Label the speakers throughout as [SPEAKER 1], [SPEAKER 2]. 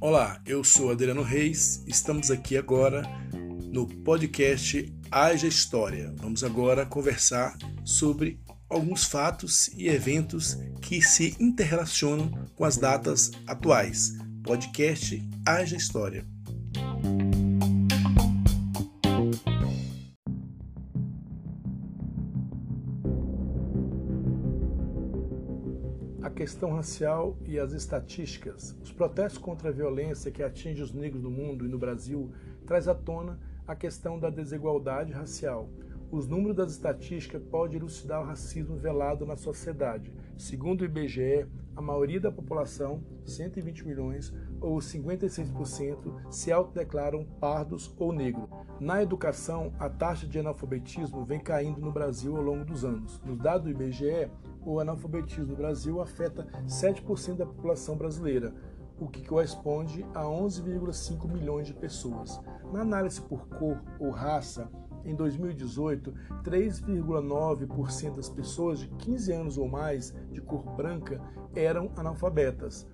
[SPEAKER 1] Olá, eu sou Adriano Reis, estamos aqui agora no podcast Haja História. Vamos agora conversar sobre alguns fatos e eventos que se interrelacionam com as datas atuais. Podcast Haja História. Questão racial e as estatísticas. Os protestos contra a violência que atinge os negros no mundo e no Brasil traz à tona a questão da desigualdade racial. Os números das estatísticas podem elucidar o racismo velado na sociedade. Segundo o IBGE, a maioria da população, 120 milhões, ou 56%, se autodeclaram pardos ou negros. Na educação, a taxa de analfabetismo vem caindo no Brasil ao longo dos anos. Nos dados do IBGE, o analfabetismo no Brasil afeta 7% da população brasileira, o que corresponde a 11,5 milhões de pessoas. Na análise por cor ou raça, em 2018, 3,9% das pessoas de 15 anos ou mais de cor branca eram analfabetas,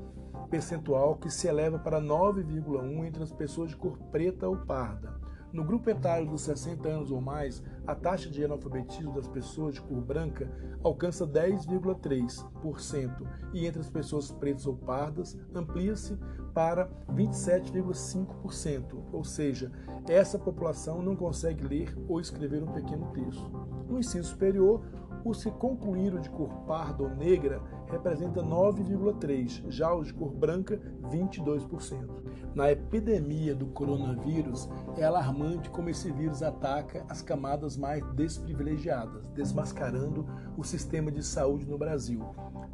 [SPEAKER 1] percentual que se eleva para 9,1% entre as pessoas de cor preta ou parda. No grupo etário dos 60 anos ou mais, a taxa de analfabetismo das pessoas de cor branca alcança 10,3% e entre as pessoas pretas ou pardas amplia-se para 27,5%, ou seja, essa população não consegue ler ou escrever um pequeno texto. No ensino superior, os que concluíram de cor parda ou negra representa 9,3%, já os de cor branca, 22%. Na epidemia do coronavírus, é alarmante como esse vírus ataca as camadas mais desprivilegiadas, desmascarando o sistema de saúde no Brasil.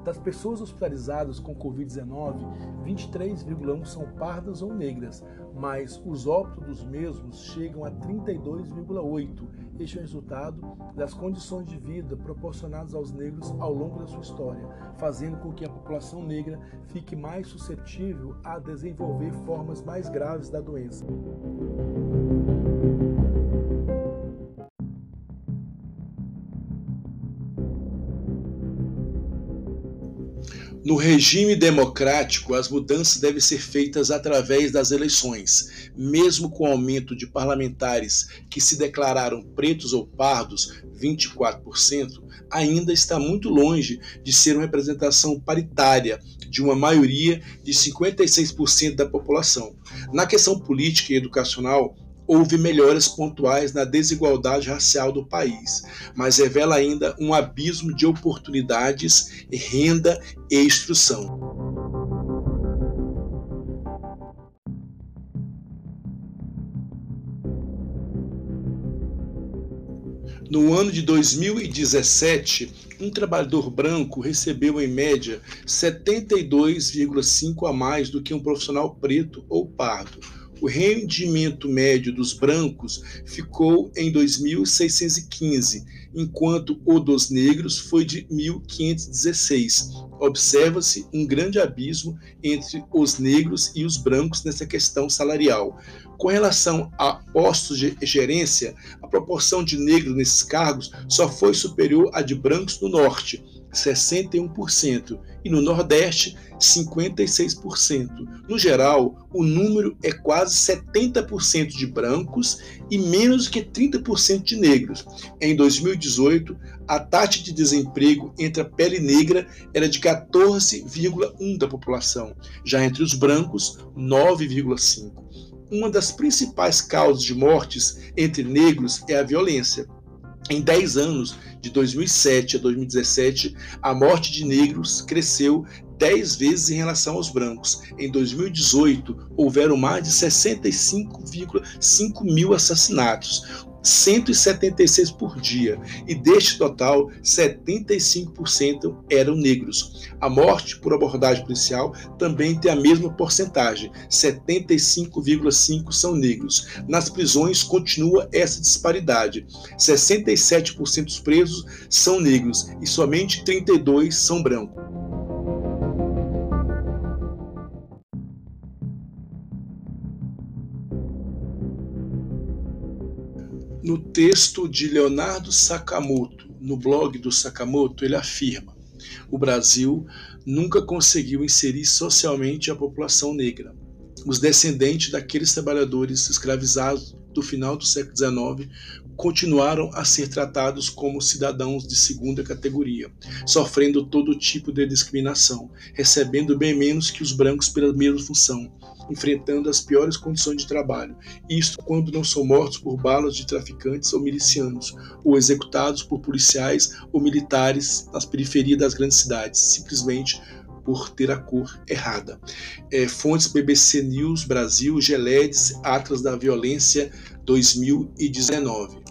[SPEAKER 1] Das pessoas hospitalizadas com Covid-19, 23,1% são pardas ou negras, mas os óbitos dos mesmos chegam a 32,8%. Este é o resultado das condições de vida proporcionadas aos negros ao longo da sua história, fazendo com que a população negra fique mais suscetível a desenvolver formas mais graves da doença. No regime democrático, as mudanças devem ser feitas através das eleições. Mesmo com o aumento de parlamentares que se declararam pretos ou pardos, 24%, ainda está muito longe de ser uma representação paritária de uma maioria de 56% da população. Na questão política e educacional, houve melhoras pontuais na desigualdade racial do país, mas revela ainda um abismo de oportunidades, renda e instrução. No ano de 2017, um trabalhador branco recebeu em média 72,5 a mais do que um profissional preto ou pardo o rendimento médio dos brancos ficou em 2.615, enquanto o dos negros foi de 1.516. Observa-se um grande abismo entre os negros e os brancos nessa questão salarial. Com relação a postos de gerência, a proporção de negros nesses cargos só foi superior à de brancos no norte, 61%, e no Nordeste, 56%. No geral, o número é quase 70% de brancos e menos que 30% de negros. Em 2018, a taxa de desemprego entre a pele negra era de 14,1% da população, já entre os brancos, 9,5%. Uma das principais causas de mortes entre negros é a violência. Em 10 anos, de 2007 a 2017, a morte de negros cresceu 10 vezes em relação aos brancos. Em 2018, houveram mais de 65,5 mil assassinatos, 176 por dia, e deste total, 75% eram negros. A morte por abordagem policial também tem a mesma porcentagem, 75,5% são negros. Nas prisões continua essa disparidade. 67% dos presos são negros e somente 32 são brancos. Texto de Leonardo Sakamoto, no blog do Sakamoto, ele afirma: o Brasil nunca conseguiu inserir socialmente a população negra. Os descendentes daqueles trabalhadores escravizados do final do século XIX continuaram a ser tratados como cidadãos de segunda categoria, sofrendo todo tipo de discriminação, recebendo bem menos que os brancos pela mesma função, enfrentando as piores condições de trabalho, isto quando não são mortos por balas de traficantes ou milicianos, ou executados por policiais ou militares nas periferias das grandes cidades, simplesmente por ter a cor errada. É, fontes BBC News Brasil, Geledes, Atlas da Violência 2019.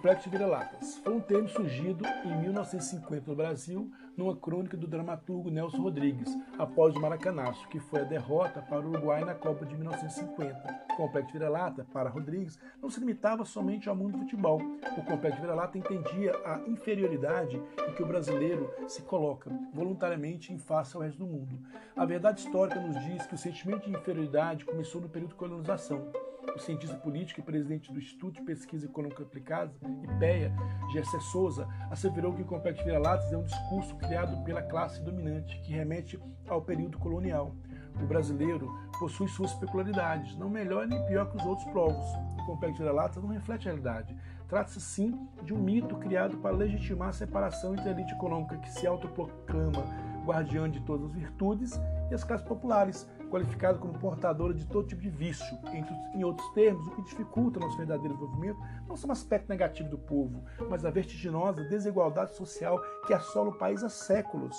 [SPEAKER 2] Complexo Vira-Latas foi um termo surgido em 1950 no Brasil, numa crônica do dramaturgo Nelson Rodrigues, após o Maracanaço, que foi a derrota para o Uruguai na Copa de 1950. Complexo Vira-Lata, para Rodrigues, não se limitava somente ao mundo do futebol. O Complexo Vira-Lata entendia a inferioridade em que o brasileiro se coloca voluntariamente em face ao resto do mundo. A verdade histórica nos diz que o sentimento de inferioridade começou no período de colonização o cientista político e presidente do Instituto de Pesquisa Econômica Aplicada, IPEA, Gessé Souza, asseverou que o Complexo Vira-Latas é um discurso criado pela classe dominante que remete ao período colonial. O brasileiro possui suas peculiaridades, não melhor nem pior que os outros povos. O Complexo Vira-Latas não reflete a realidade. Trata-se sim de um mito criado para legitimar a separação entre a elite econômica que se autoproclama guardiã de todas as virtudes e as classes populares, qualificada como portadora de todo tipo de vício. Em outros termos, o que dificulta nosso verdadeiro desenvolvimento não são o aspecto negativo do povo, mas a vertiginosa desigualdade social que assola o país há séculos.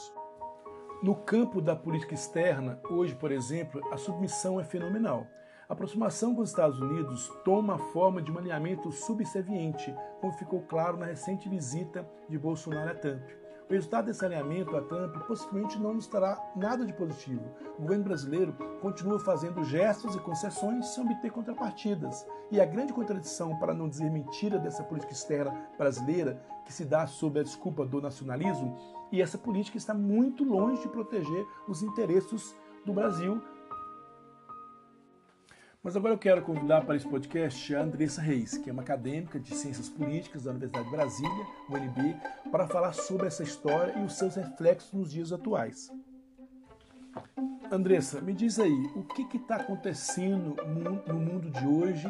[SPEAKER 2] No campo da política externa, hoje, por exemplo, a submissão é fenomenal. A aproximação com os Estados Unidos toma a forma de um alinhamento subserviente, como ficou claro na recente visita de Bolsonaro a Trump. O resultado desse alinhamento a Trump possivelmente não nos trará nada de positivo. O governo brasileiro continua fazendo gestos e concessões sem obter contrapartidas. E a grande contradição, para não dizer mentira, dessa política externa brasileira, que se dá sob a desculpa do nacionalismo, e essa política está muito longe de proteger os interesses do Brasil mas agora eu quero convidar para esse podcast a Andressa Reis, que é uma acadêmica de Ciências Políticas da Universidade de Brasília, UNB, para falar sobre essa história e os seus reflexos nos dias atuais. Andressa, me diz aí, o que está acontecendo no mundo de hoje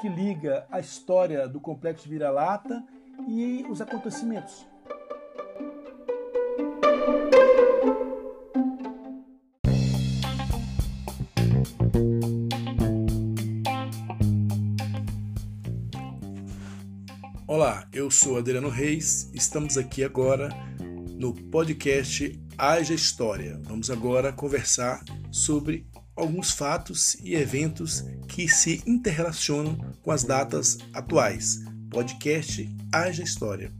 [SPEAKER 2] que liga a história do complexo vira-lata e os acontecimentos?
[SPEAKER 1] Eu sou Adriano Reis, estamos aqui agora no podcast Haja História. Vamos agora conversar sobre alguns fatos e eventos que se interrelacionam com as datas atuais. Podcast Haja História.